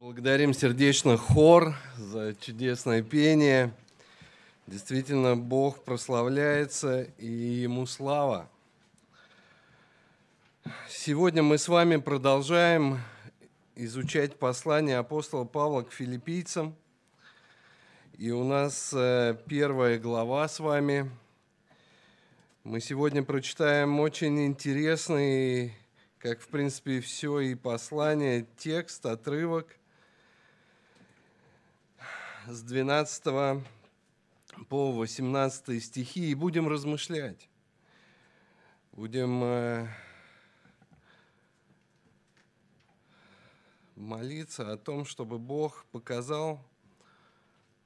Благодарим сердечно хор за чудесное пение. Действительно, Бог прославляется, и Ему слава. Сегодня мы с вами продолжаем изучать послание апостола Павла к филиппийцам. И у нас э, первая глава с вами. Мы сегодня прочитаем очень интересный, как в принципе все и послание, текст, отрывок – с 12 по 18 стихи и будем размышлять. Будем э, молиться о том, чтобы Бог показал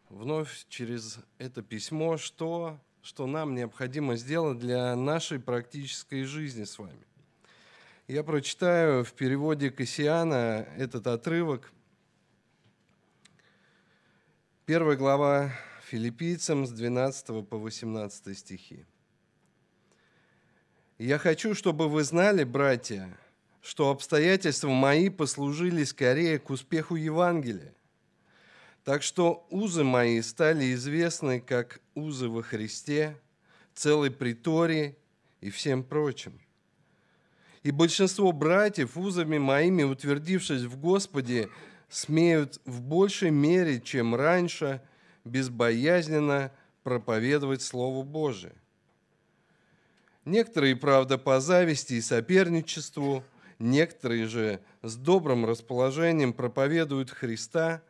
вновь через это письмо, что, что нам необходимо сделать для нашей практической жизни с вами. Я прочитаю в переводе Кассиана этот отрывок – Первая глава филиппийцам с 12 по 18 стихи. «Я хочу, чтобы вы знали, братья, что обстоятельства мои послужили скорее к успеху Евангелия. Так что узы мои стали известны как узы во Христе, целой притории и всем прочим. И большинство братьев, узами моими утвердившись в Господе, смеют в большей мере, чем раньше, безбоязненно проповедовать Слово Божие. Некоторые, правда, по зависти и соперничеству, некоторые же с добрым расположением проповедуют Христа,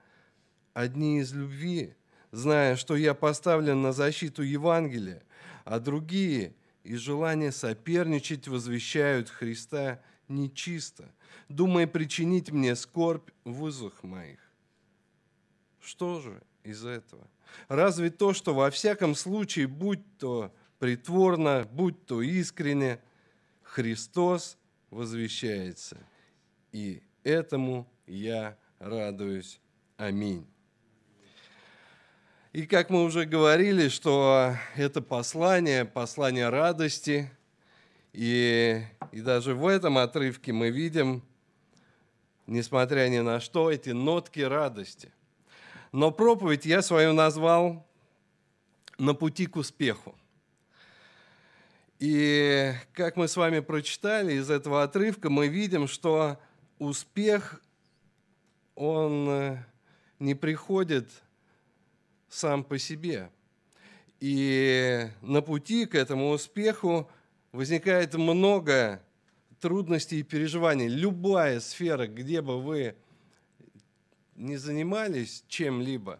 одни из любви, зная, что я поставлен на защиту Евангелия, а другие из желания соперничать возвещают Христа нечисто – думая причинить мне скорбь в узах моих. Что же из этого? Разве то, что во всяком случае, будь то притворно, будь то искренне, Христос возвещается. И этому я радуюсь. Аминь. И как мы уже говорили, что это послание, послание радости, и, и даже в этом отрывке мы видим, несмотря ни на что, эти нотки радости. Но проповедь я свою назвал «На пути к успеху». И как мы с вами прочитали из этого отрывка, мы видим, что успех, он э, не приходит сам по себе. И на пути к этому успеху возникает много трудностей и переживаний. Любая сфера, где бы вы не занимались чем-либо,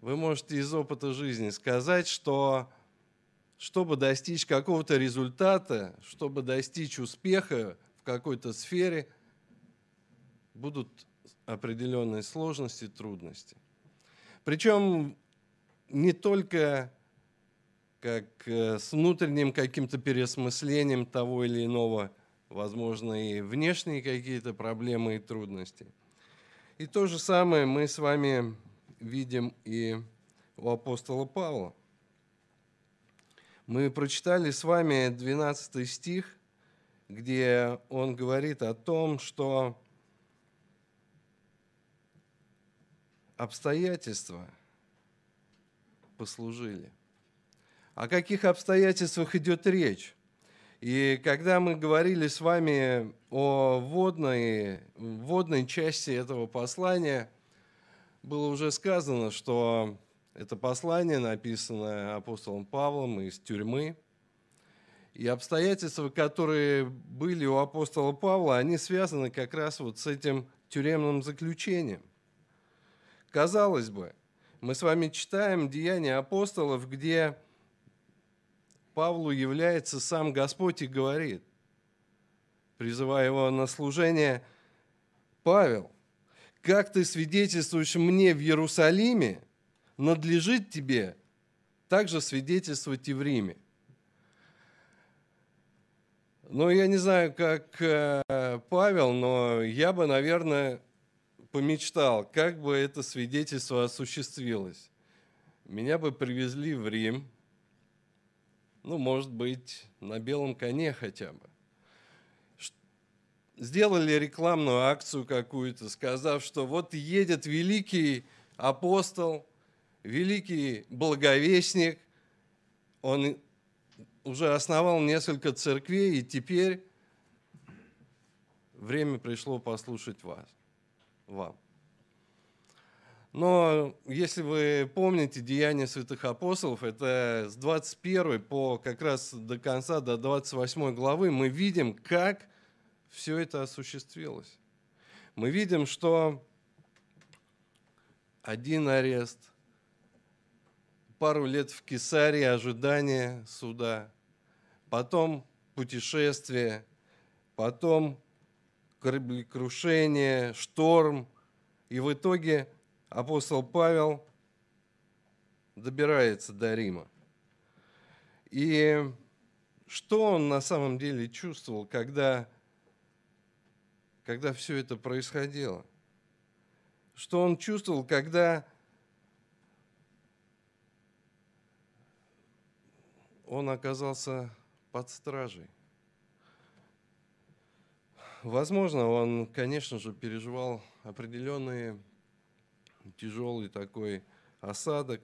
вы можете из опыта жизни сказать, что чтобы достичь какого-то результата, чтобы достичь успеха в какой-то сфере, будут определенные сложности, трудности. Причем не только как с внутренним каким-то переосмыслением того или иного, возможно, и внешние какие-то проблемы и трудности. И то же самое мы с вами видим и у апостола Павла. Мы прочитали с вами 12 стих, где он говорит о том, что обстоятельства послужили – о каких обстоятельствах идет речь. И когда мы говорили с вами о водной, водной части этого послания, было уже сказано, что это послание написано апостолом Павлом из тюрьмы. И обстоятельства, которые были у апостола Павла, они связаны как раз вот с этим тюремным заключением. Казалось бы, мы с вами читаем Деяния апостолов, где Павлу является сам Господь и говорит, призывая его на служение, «Павел, как ты свидетельствуешь мне в Иерусалиме, надлежит тебе также свидетельствовать и в Риме». Ну, я не знаю, как э, Павел, но я бы, наверное, помечтал, как бы это свидетельство осуществилось. Меня бы привезли в Рим – ну, может быть, на белом коне хотя бы. сделали рекламную акцию какую-то, сказав, что вот едет великий апостол, великий благовестник, он уже основал несколько церквей, и теперь время пришло послушать вас, вам. Но если вы помните Деяния святых апостолов, это с 21 по как раз до конца, до 28 главы, мы видим, как все это осуществилось. Мы видим, что один арест, пару лет в Кесарии ожидание суда, потом путешествие, потом кораблекрушение, шторм, и в итоге апостол Павел добирается до Рима. И что он на самом деле чувствовал, когда, когда все это происходило? Что он чувствовал, когда он оказался под стражей? Возможно, он, конечно же, переживал определенные тяжелый такой осадок.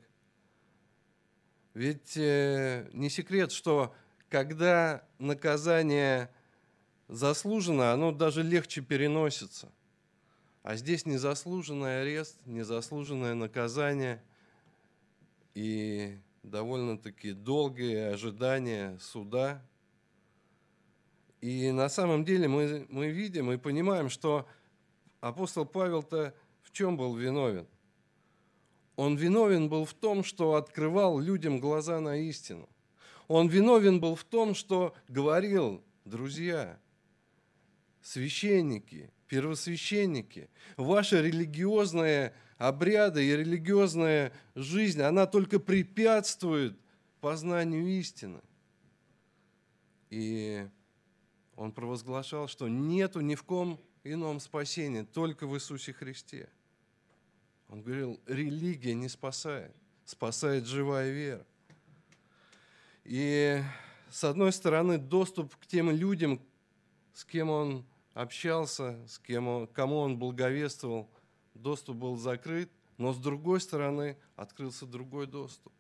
Ведь э, не секрет, что когда наказание заслужено, оно даже легче переносится. А здесь незаслуженный арест, незаслуженное наказание и довольно-таки долгие ожидания суда. И на самом деле мы, мы видим и понимаем, что апостол Павел-то в чем был виновен? Он виновен был в том, что открывал людям глаза на истину. Он виновен был в том, что говорил, друзья, священники, первосвященники, ваша религиозная обряды и религиозная жизнь, она только препятствует познанию истины. И он провозглашал, что нету ни в ком ином спасения, только в Иисусе Христе – он говорил, религия не спасает, спасает живая вера. И с одной стороны, доступ к тем людям, с кем он общался, с кем он, кому он благовествовал, доступ был закрыт, но с другой стороны открылся другой доступ.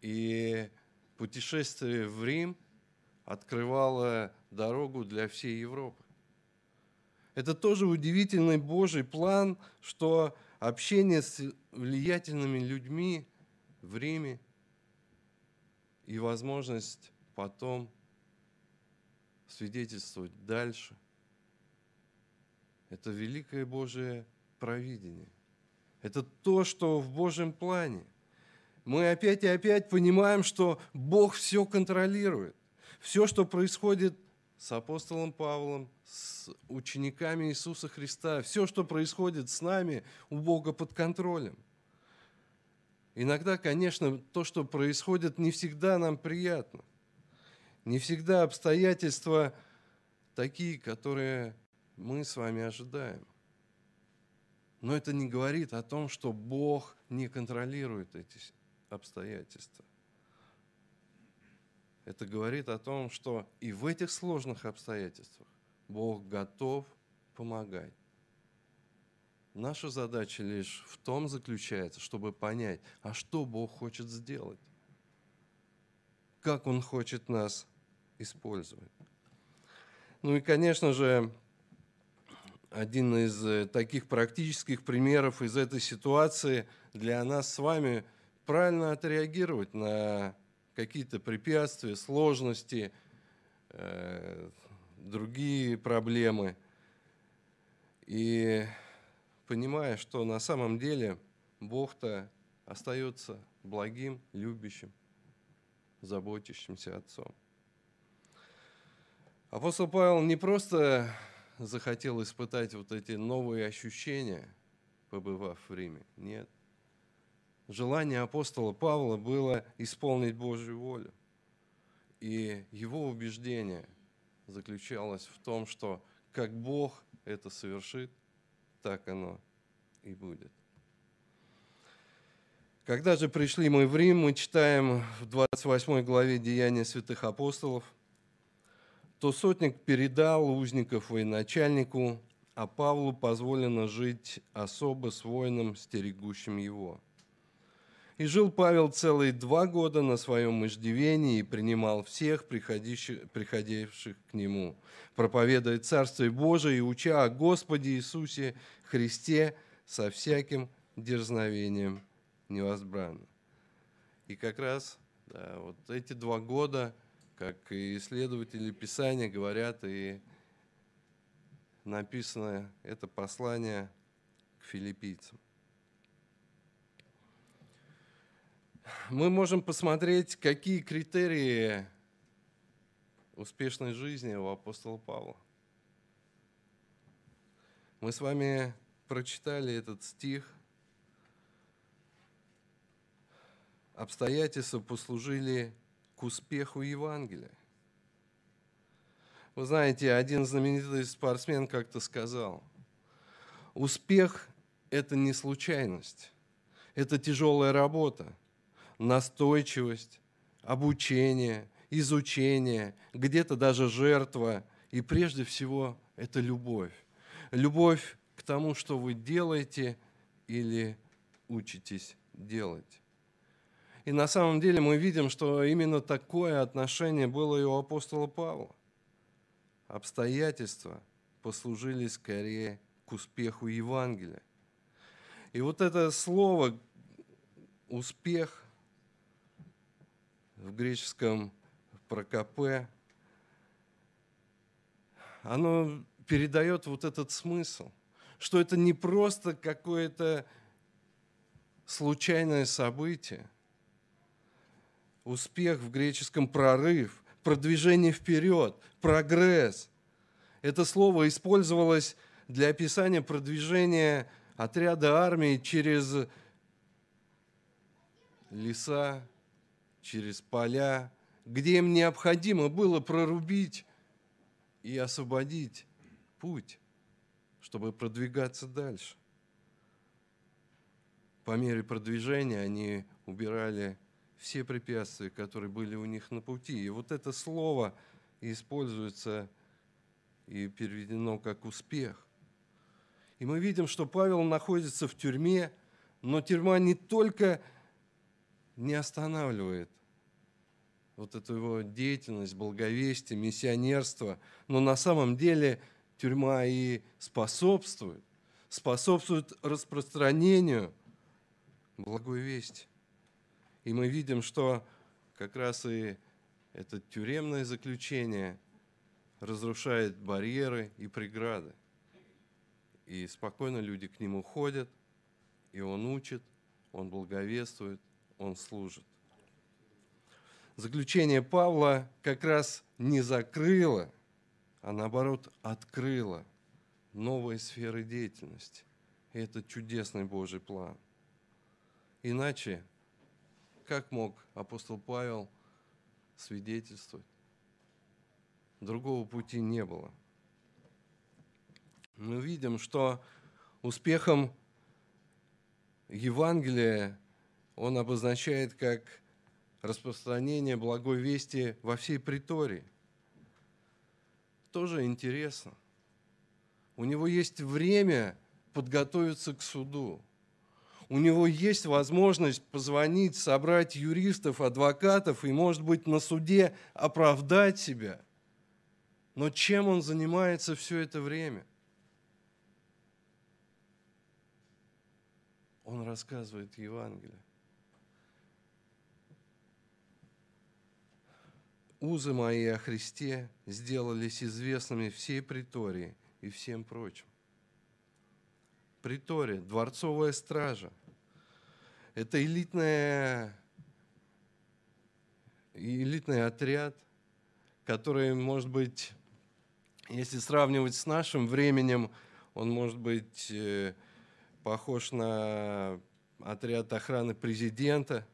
И путешествие в Рим открывало дорогу для всей Европы. Это тоже удивительный Божий план, что общение с влиятельными людьми в Риме и возможность потом свидетельствовать дальше. Это великое Божие провидение. Это то, что в Божьем плане. Мы опять и опять понимаем, что Бог все контролирует. Все, что происходит с апостолом Павлом, с учениками Иисуса Христа. Все, что происходит с нами, у Бога под контролем. Иногда, конечно, то, что происходит, не всегда нам приятно. Не всегда обстоятельства такие, которые мы с вами ожидаем. Но это не говорит о том, что Бог не контролирует эти обстоятельства. Это говорит о том, что и в этих сложных обстоятельствах Бог готов помогать. Наша задача лишь в том заключается, чтобы понять, а что Бог хочет сделать, как Он хочет нас использовать. Ну и, конечно же, один из э, таких практических примеров из этой ситуации для нас с вами правильно отреагировать на какие-то препятствия, сложности, э, другие проблемы. И понимая, что на самом деле Бог-то остается благим, любящим, заботящимся Отцом. Апостол Павел не просто захотел испытать вот эти новые ощущения, побывав в Риме. Нет желание апостола Павла было исполнить Божью волю. И его убеждение заключалось в том, что как Бог это совершит, так оно и будет. Когда же пришли мы в Рим, мы читаем в 28 главе Деяния святых апостолов. то сотник передал узников военачальнику, а Павлу позволено жить особо с воином, стерегущим его. И жил Павел целые два года на своем иждивении и принимал всех приходивших к нему, проповедуя Царствие Божие и уча о Господе Иисусе Христе со всяким дерзновением невозбранно. И как раз да, вот эти два года, как и исследователи Писания говорят, и написано это послание к филиппийцам. Мы можем посмотреть, какие критерии успешной жизни у апостола Павла. Мы с вами прочитали этот стих. Обстоятельства послужили к успеху Евангелия. Вы знаете, один знаменитый спортсмен как-то сказал, успех – это не случайность, это тяжелая работа, настойчивость, обучение, изучение, где-то даже жертва, и прежде всего это любовь. Любовь к тому, что вы делаете или учитесь делать. И на самом деле мы видим, что именно такое отношение было и у апостола Павла обстоятельства послужили скорее к успеху Евангелия. И вот это слово «успех» в греческом прокопе, оно передает вот этот смысл, что это не просто какое-то случайное событие. Успех в греческом прорыв, продвижение вперед, прогресс. Это слово использовалось для описания продвижения отряда армии через леса, через поля, где им необходимо было прорубить и освободить путь, чтобы продвигаться дальше. По мере продвижения они убирали все препятствия, которые были у них на пути. И вот это слово используется и переведено как успех. И мы видим, что Павел находится в тюрьме, но тюрьма не только не останавливает вот эту его деятельность, благовестие, миссионерство, но на самом деле тюрьма и способствует, способствует распространению благой вести. И мы видим, что как раз и это тюремное заключение разрушает барьеры и преграды. И спокойно люди к нему ходят, и он учит, он благовествует, он служит. Заключение Павла как раз не закрыло, а наоборот открыло новые сферы деятельности. И это чудесный Божий план. Иначе как мог апостол Павел свидетельствовать? Другого пути не было. Мы видим, что успехом Евангелия он обозначает как распространение благой вести во всей притории. Тоже интересно. У него есть время подготовиться к суду у него есть возможность позвонить, собрать юристов, адвокатов и, может быть, на суде оправдать себя. Но чем он занимается все это время? Он рассказывает Евангелие. Узы мои о Христе сделались известными всей притории и всем прочим приторе, дворцовая стража. Это элитная, элитный отряд, который, может быть, если сравнивать с нашим временем, он может быть э, похож на отряд охраны президента.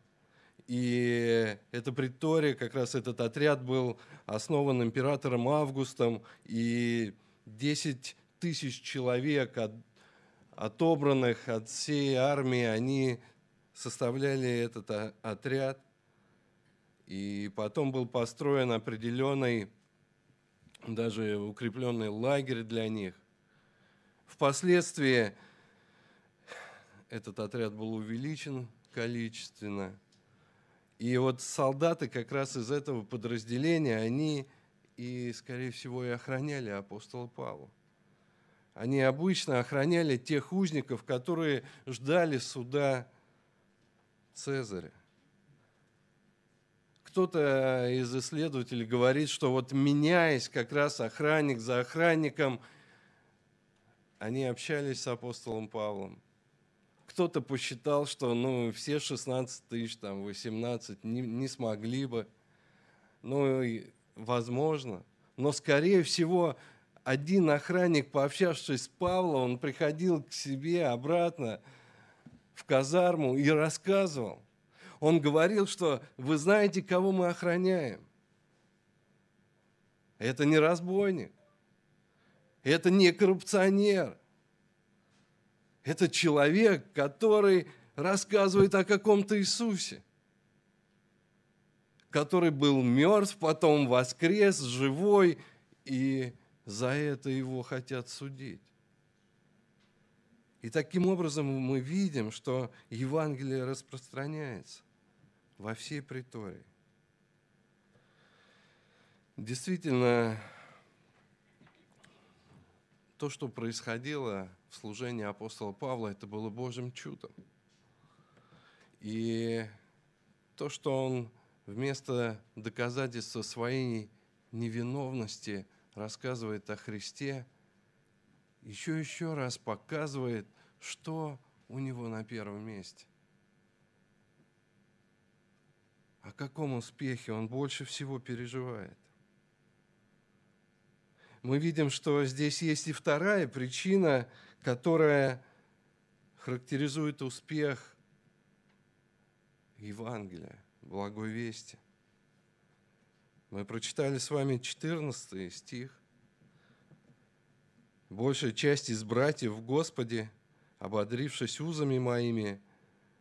И это притория, как раз этот отряд был основан императором Августом, и 10 тысяч человек от отобранных от всей армии, они составляли этот отряд. И потом был построен определенный даже укрепленный лагерь для них. Впоследствии этот отряд был увеличен количественно. И вот солдаты как раз из этого подразделения, они и, скорее всего, и охраняли апостола Павла. Они обычно охраняли тех узников, которые ждали суда Цезаря. Кто-то из исследователей говорит, что вот меняясь как раз охранник за охранником, они общались с апостолом Павлом. Кто-то посчитал, что ну, все 16 тысяч, там, 18 не, не смогли бы. Ну, возможно. Но, скорее всего, один охранник, пообщавшись с Павлом, он приходил к себе обратно в казарму и рассказывал. Он говорил, что вы знаете, кого мы охраняем. Это не разбойник. Это не коррупционер. Это человек, который рассказывает о каком-то Иисусе, который был мертв, потом воскрес, живой, и за это его хотят судить. И таким образом мы видим, что Евангелие распространяется во всей притории. Действительно, то, что происходило в служении апостола Павла, это было Божьим чудом. И то, что он вместо доказательства своей невиновности – рассказывает о Христе, еще еще раз показывает, что у него на первом месте. О каком успехе он больше всего переживает. Мы видим, что здесь есть и вторая причина, которая характеризует успех Евангелия, благой вести – мы прочитали с вами 14 стих. Большая часть из братьев в Господе, ободрившись узами моими,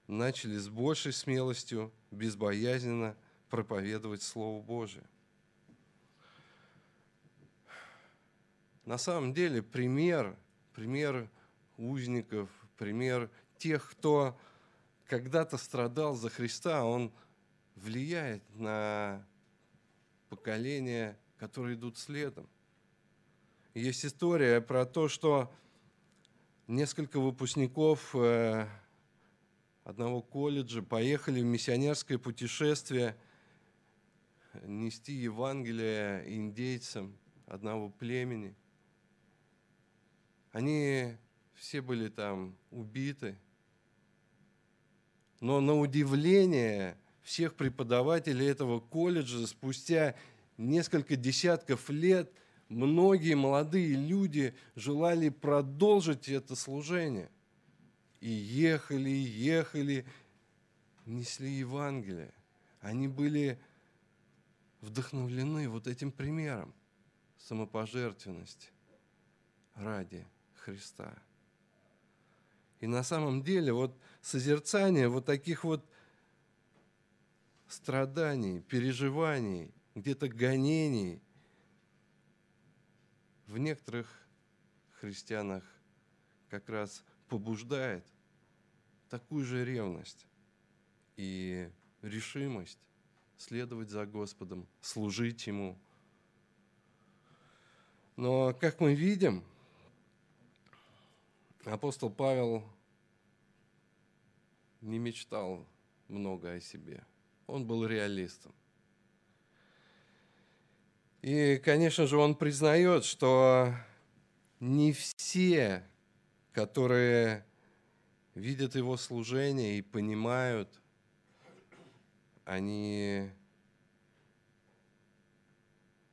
начали с большей смелостью, безбоязненно проповедовать Слово Божие. На самом деле пример, пример узников, пример тех, кто когда-то страдал за Христа, он влияет на поколения, которые идут следом. Есть история про то, что несколько выпускников э, одного колледжа поехали в миссионерское путешествие нести Евангелие индейцам одного племени. Они все были там убиты. Но на удивление всех преподавателей этого колледжа спустя несколько десятков лет многие молодые люди желали продолжить это служение. И ехали, ехали, несли Евангелие. Они были вдохновлены вот этим примером самопожертвенности ради Христа. И на самом деле вот созерцание вот таких вот страданий, переживаний, где-то гонений в некоторых христианах как раз побуждает такую же ревность и решимость следовать за Господом, служить Ему. Но, как мы видим, апостол Павел не мечтал много о себе – он был реалистом. И, конечно же, он признает, что не все, которые видят его служение и понимают, они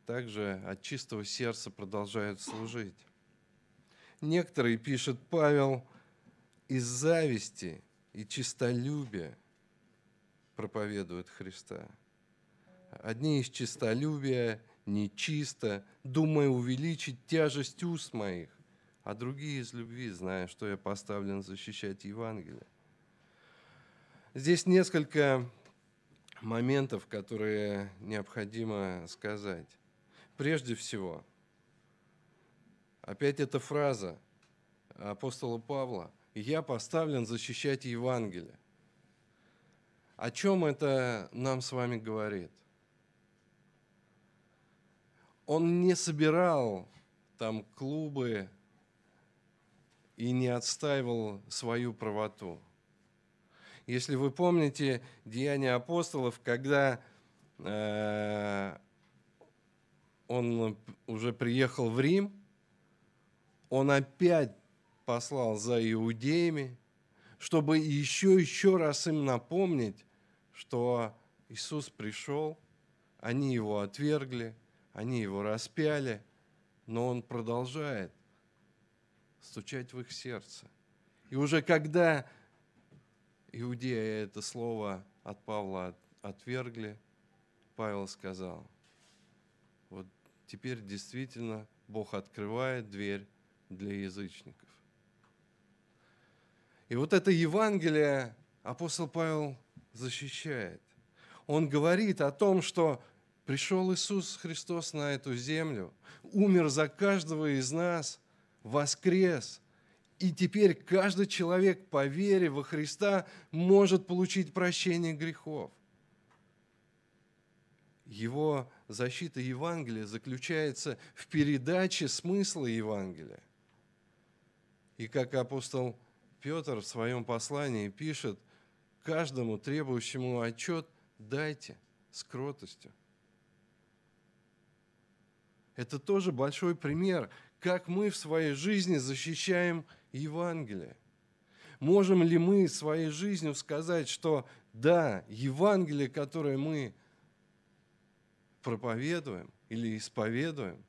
также от чистого сердца продолжают служить. Некоторые, пишет Павел, из зависти и чистолюбия – проповедуют Христа. Одни из чистолюбия, нечисто, думая увеличить тяжесть уст моих, а другие из любви, зная, что я поставлен защищать Евангелие. Здесь несколько моментов, которые необходимо сказать. Прежде всего, Опять эта фраза апостола Павла. «Я поставлен защищать Евангелие». О чем это нам с вами говорит? Он не собирал там клубы и не отстаивал свою правоту. Если вы помните Деяния апостолов, когда э, он уже приехал в Рим, он опять послал за иудеями, чтобы еще еще раз им напомнить, что Иисус пришел, они его отвергли, они его распяли, но он продолжает стучать в их сердце. И уже когда иудеи это слово от Павла отвергли, Павел сказал, вот теперь действительно Бог открывает дверь для язычников. И вот это Евангелие апостол Павел защищает. Он говорит о том, что пришел Иисус Христос на эту землю, умер за каждого из нас, воскрес. И теперь каждый человек по вере во Христа может получить прощение грехов. Его защита Евангелия заключается в передаче смысла Евангелия. И как апостол Петр в своем послании пишет, каждому требующему отчет дайте с кротостью. Это тоже большой пример, как мы в своей жизни защищаем Евангелие. Можем ли мы своей жизнью сказать, что да, Евангелие, которое мы проповедуем или исповедуем,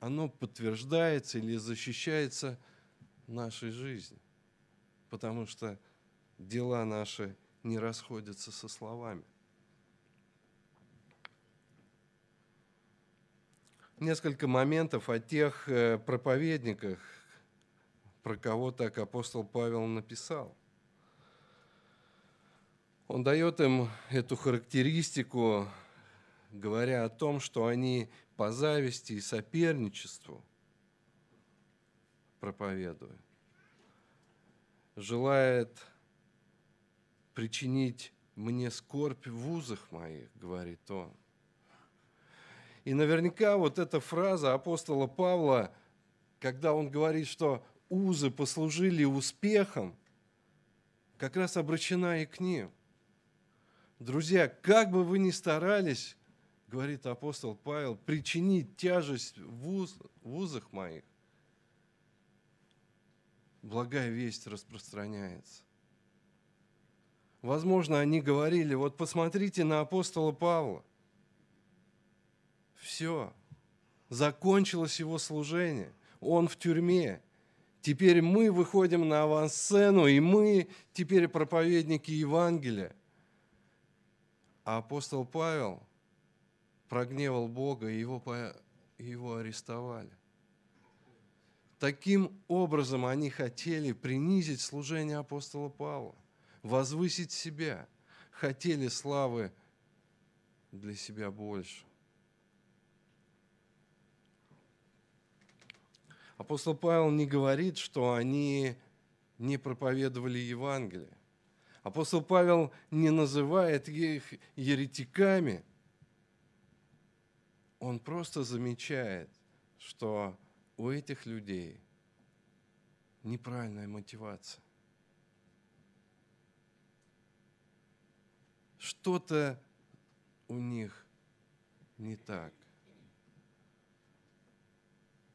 оно подтверждается или защищается нашей жизнью потому что дела наши не расходятся со словами. Несколько моментов о тех э, проповедниках, про кого так апостол Павел написал. Он дает им эту характеристику, говоря о том, что они по зависти и соперничеству проповедуют желает причинить мне скорбь в узах моих, говорит он. И наверняка вот эта фраза апостола Павла, когда он говорит, что узы послужили успехом, как раз обращена и к ним. Друзья, как бы вы ни старались, говорит апостол Павел, причинить тяжесть в, уз, в узах моих, благая весть распространяется. Возможно, они говорили, вот посмотрите на апостола Павла. Все, закончилось его служение, он в тюрьме. Теперь мы выходим на авансцену, и мы теперь проповедники Евангелия. А апостол Павел прогневал Бога, и его, его арестовали. Таким образом они хотели принизить служение апостола Павла, возвысить себя, хотели славы для себя больше. Апостол Павел не говорит, что они не проповедовали Евангелие. Апостол Павел не называет их еретиками. Он просто замечает, что у этих людей неправильная мотивация. Что-то у них не так.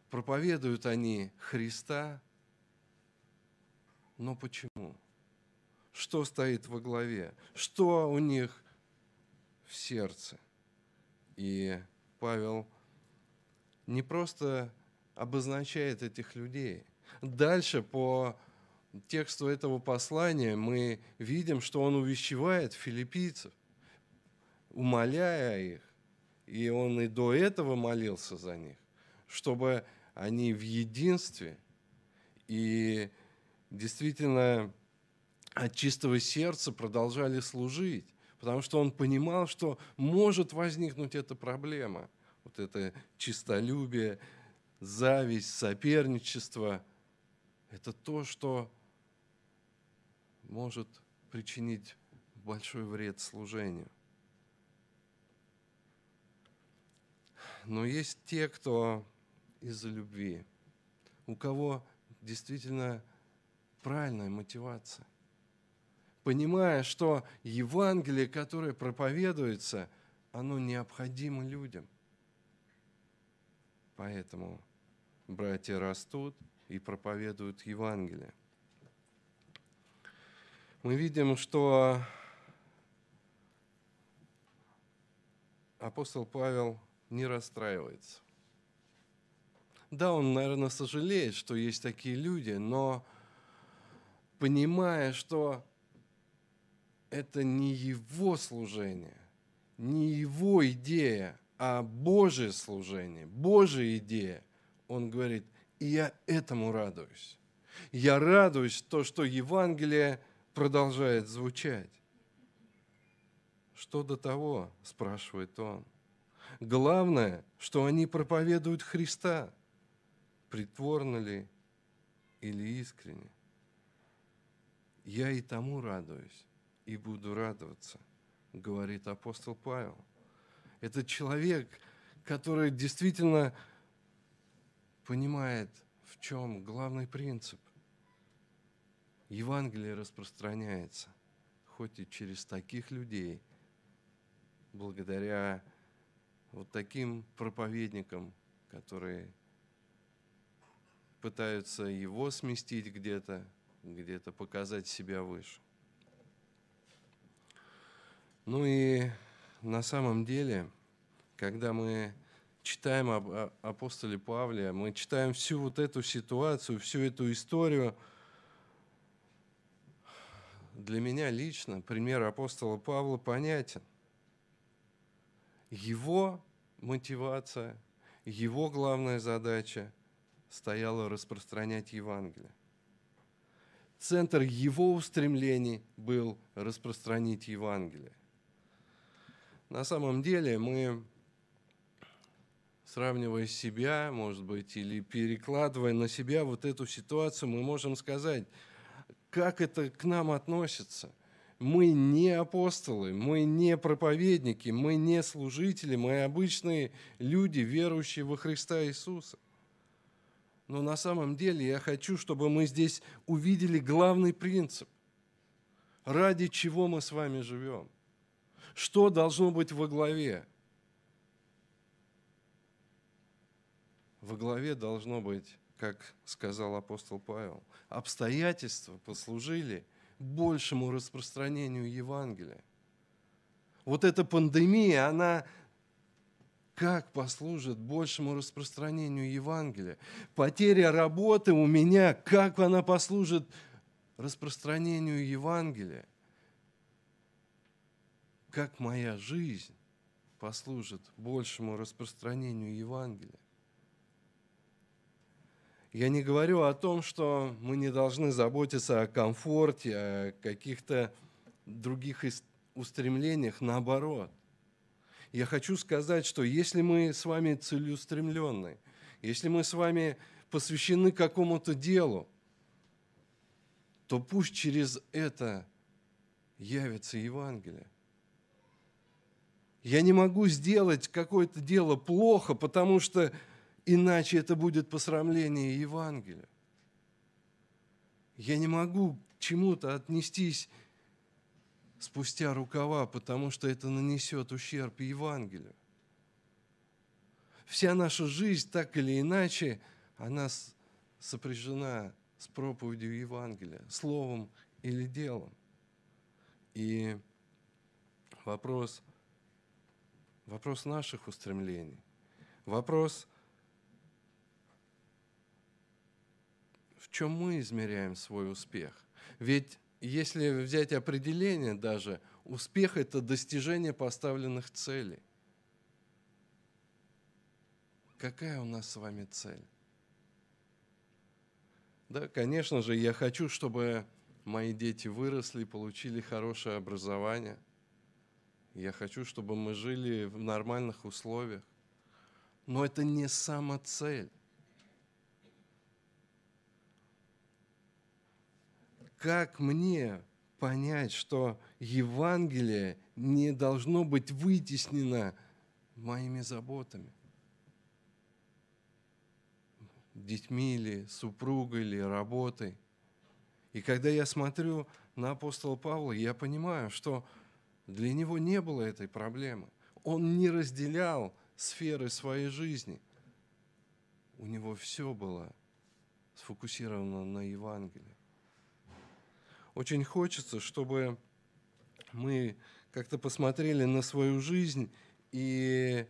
Проповедуют они Христа, но почему? Что стоит во главе? Что у них в сердце? И Павел не просто обозначает этих людей. Дальше по тексту этого послания мы видим, что он увещевает филиппийцев, умоляя их, и он и до этого молился за них, чтобы они в единстве и действительно от чистого сердца продолжали служить, потому что он понимал, что может возникнуть эта проблема, вот это чистолюбие, зависть, соперничество – это то, что может причинить большой вред служению. Но есть те, кто из-за любви, у кого действительно правильная мотивация. Понимая, что Евангелие, которое проповедуется, оно необходимо людям. Поэтому братья растут и проповедуют Евангелие. Мы видим, что апостол Павел не расстраивается. Да, он, наверное, сожалеет, что есть такие люди, но понимая, что это не его служение, не его идея, а Божье служение, Божья идея, он говорит, и я этому радуюсь. Я радуюсь то, что Евангелие продолжает звучать. Что до того, спрашивает он. Главное, что они проповедуют Христа, притворно ли или искренне. Я и тому радуюсь, и буду радоваться, говорит апостол Павел. Это человек, который действительно понимает, в чем главный принцип. Евангелие распространяется, хоть и через таких людей, благодаря вот таким проповедникам, которые пытаются его сместить где-то, где-то показать себя выше. Ну и на самом деле, когда мы читаем об апостоле Павле, мы читаем всю вот эту ситуацию, всю эту историю, для меня лично пример апостола Павла понятен. Его мотивация, его главная задача стояла распространять Евангелие. Центр его устремлений был распространить Евангелие. На самом деле мы, сравнивая себя, может быть, или перекладывая на себя вот эту ситуацию, мы можем сказать, как это к нам относится – мы не апостолы, мы не проповедники, мы не служители, мы обычные люди, верующие во Христа Иисуса. Но на самом деле я хочу, чтобы мы здесь увидели главный принцип. Ради чего мы с вами живем? Что должно быть во главе? Во главе должно быть, как сказал апостол Павел, обстоятельства послужили – большему распространению Евангелия. Вот эта пандемия, она как послужит большему распространению Евангелия? Потеря работы у меня, как она послужит распространению Евангелия? Как моя жизнь послужит большему распространению Евангелия? Я не говорю о том, что мы не должны заботиться о комфорте, о каких-то других устремлениях, наоборот. Я хочу сказать, что если мы с вами целеустремленны, если мы с вами посвящены какому-то делу, то пусть через это явится Евангелие. Я не могу сделать какое-то дело плохо, потому что Иначе это будет посрамление Евангелия. Я не могу к чему-то отнестись спустя рукава, потому что это нанесет ущерб Евангелию. Вся наша жизнь, так или иначе, она сопряжена с проповедью Евангелия, словом или делом. И вопрос, вопрос наших устремлений, вопрос – в чем мы измеряем свой успех. Ведь если взять определение даже, успех – это достижение поставленных целей. Какая у нас с вами цель? Да, конечно же, я хочу, чтобы мои дети выросли, получили хорошее образование. Я хочу, чтобы мы жили в нормальных условиях. Но это не сама цель. Как мне понять, что Евангелие не должно быть вытеснено моими заботами? Детьми или супругой или работой. И когда я смотрю на апостола Павла, я понимаю, что для него не было этой проблемы. Он не разделял сферы своей жизни. У него все было сфокусировано на Евангелии. Очень хочется, чтобы мы как-то посмотрели на свою жизнь и,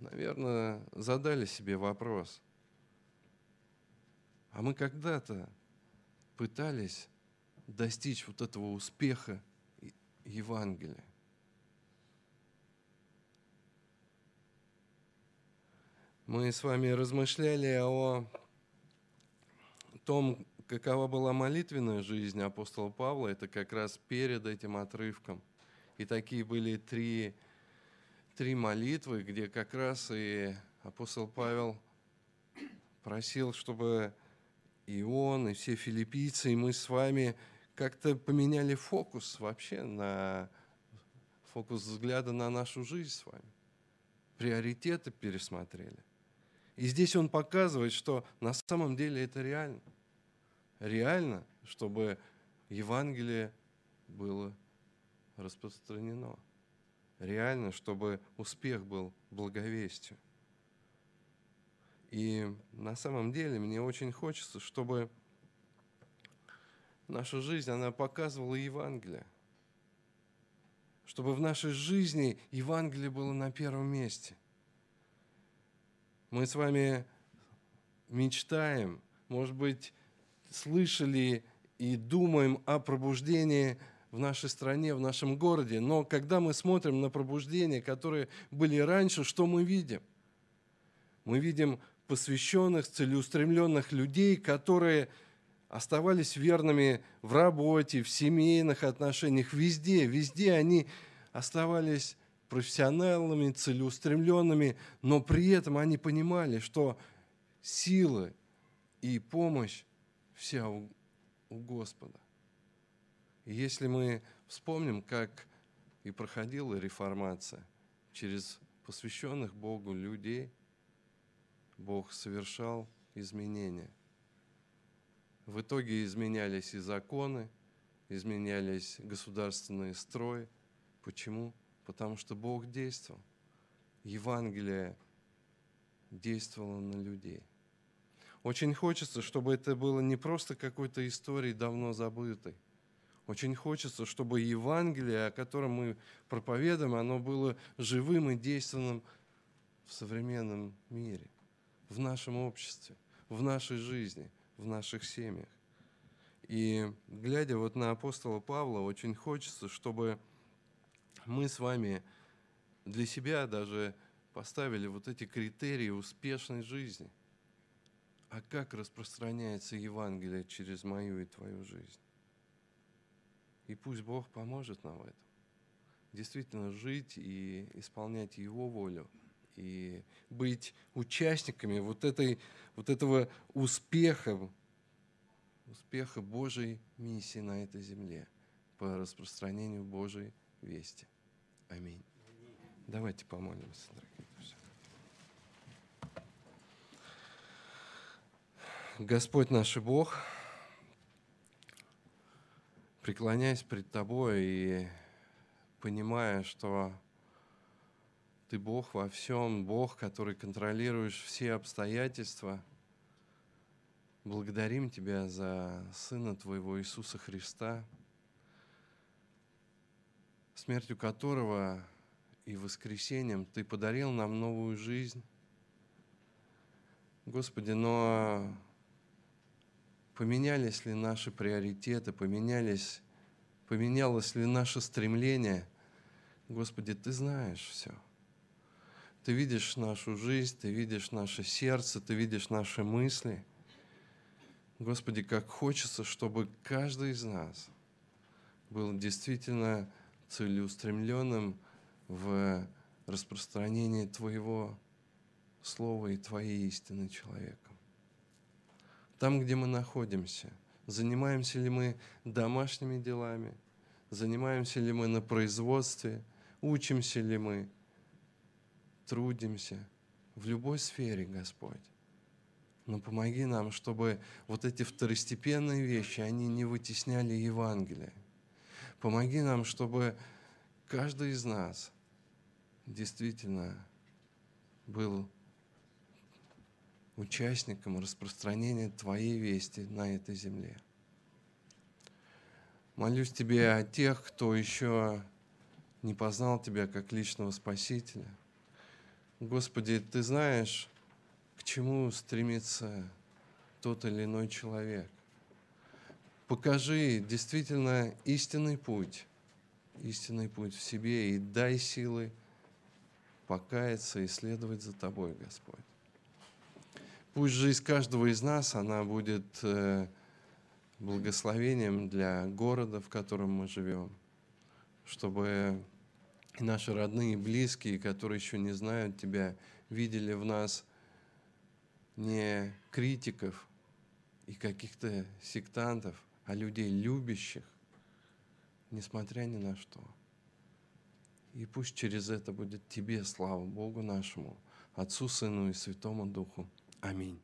наверное, задали себе вопрос. А мы когда-то пытались достичь вот этого успеха Евангелия. Мы с вами размышляли о том, какова была молитвенная жизнь апостола Павла. Это как раз перед этим отрывком. И такие были три, три молитвы, где как раз и апостол Павел просил, чтобы и он, и все филиппийцы, и мы с вами как-то поменяли фокус вообще на фокус взгляда на нашу жизнь с вами. Приоритеты пересмотрели. И здесь он показывает, что на самом деле это реально. Реально, чтобы Евангелие было распространено. Реально, чтобы успех был благовестию. И на самом деле мне очень хочется, чтобы наша жизнь, она показывала Евангелие. Чтобы в нашей жизни Евангелие было на первом месте. Мы с вами мечтаем, может быть, слышали и думаем о пробуждении в нашей стране, в нашем городе. Но когда мы смотрим на пробуждения, которые были раньше, что мы видим? Мы видим посвященных, целеустремленных людей, которые оставались верными в работе, в семейных отношениях, везде, везде они оставались профессионалами, целеустремленными, но при этом они понимали, что силы и помощь вся у, у Господа. И если мы вспомним, как и проходила реформация через посвященных Богу людей, Бог совершал изменения. В итоге изменялись и законы, изменялись государственные строи. Почему? потому что Бог действовал. Евангелие действовало на людей. Очень хочется, чтобы это было не просто какой-то историей давно забытой. Очень хочется, чтобы Евангелие, о котором мы проповедуем, оно было живым и действенным в современном мире, в нашем обществе, в нашей жизни, в наших семьях. И глядя вот на апостола Павла, очень хочется, чтобы мы с вами для себя даже поставили вот эти критерии успешной жизни. А как распространяется Евангелие через мою и твою жизнь? И пусть Бог поможет нам в этом. Действительно жить и исполнять Его волю, и быть участниками вот, этой, вот этого успеха, успеха Божьей миссии на этой земле по распространению Божьей вести. Аминь. Давайте помолимся, дорогие друзья. Господь наш Бог, преклоняясь пред Тобой и понимая, что Ты Бог во всем, Бог, который контролируешь все обстоятельства, благодарим Тебя за Сына Твоего Иисуса Христа – смертью которого и воскресением Ты подарил нам новую жизнь. Господи, но поменялись ли наши приоритеты, поменялись, поменялось ли наше стремление? Господи, Ты знаешь все. Ты видишь нашу жизнь, Ты видишь наше сердце, Ты видишь наши мысли. Господи, как хочется, чтобы каждый из нас был действительно целеустремленным в распространении Твоего Слова и Твоей истины человеком. Там, где мы находимся, занимаемся ли мы домашними делами, занимаемся ли мы на производстве, учимся ли мы, трудимся в любой сфере, Господь. Но помоги нам, чтобы вот эти второстепенные вещи, они не вытесняли Евангелие. Помоги нам, чтобы каждый из нас действительно был участником распространения Твоей вести на этой земле. Молюсь Тебе о тех, кто еще не познал Тебя как личного Спасителя. Господи, Ты знаешь, к чему стремится тот или иной человек. Покажи действительно истинный путь, истинный путь в себе и дай силы покаяться и следовать за Тобой, Господь. Пусть жизнь каждого из нас, она будет э, благословением для города, в котором мы живем, чтобы и наши родные и близкие, которые еще не знают Тебя, видели в нас не критиков и каких-то сектантов, а людей любящих, несмотря ни на что. И пусть через это будет Тебе слава Богу нашему, Отцу, Сыну и Святому Духу. Аминь.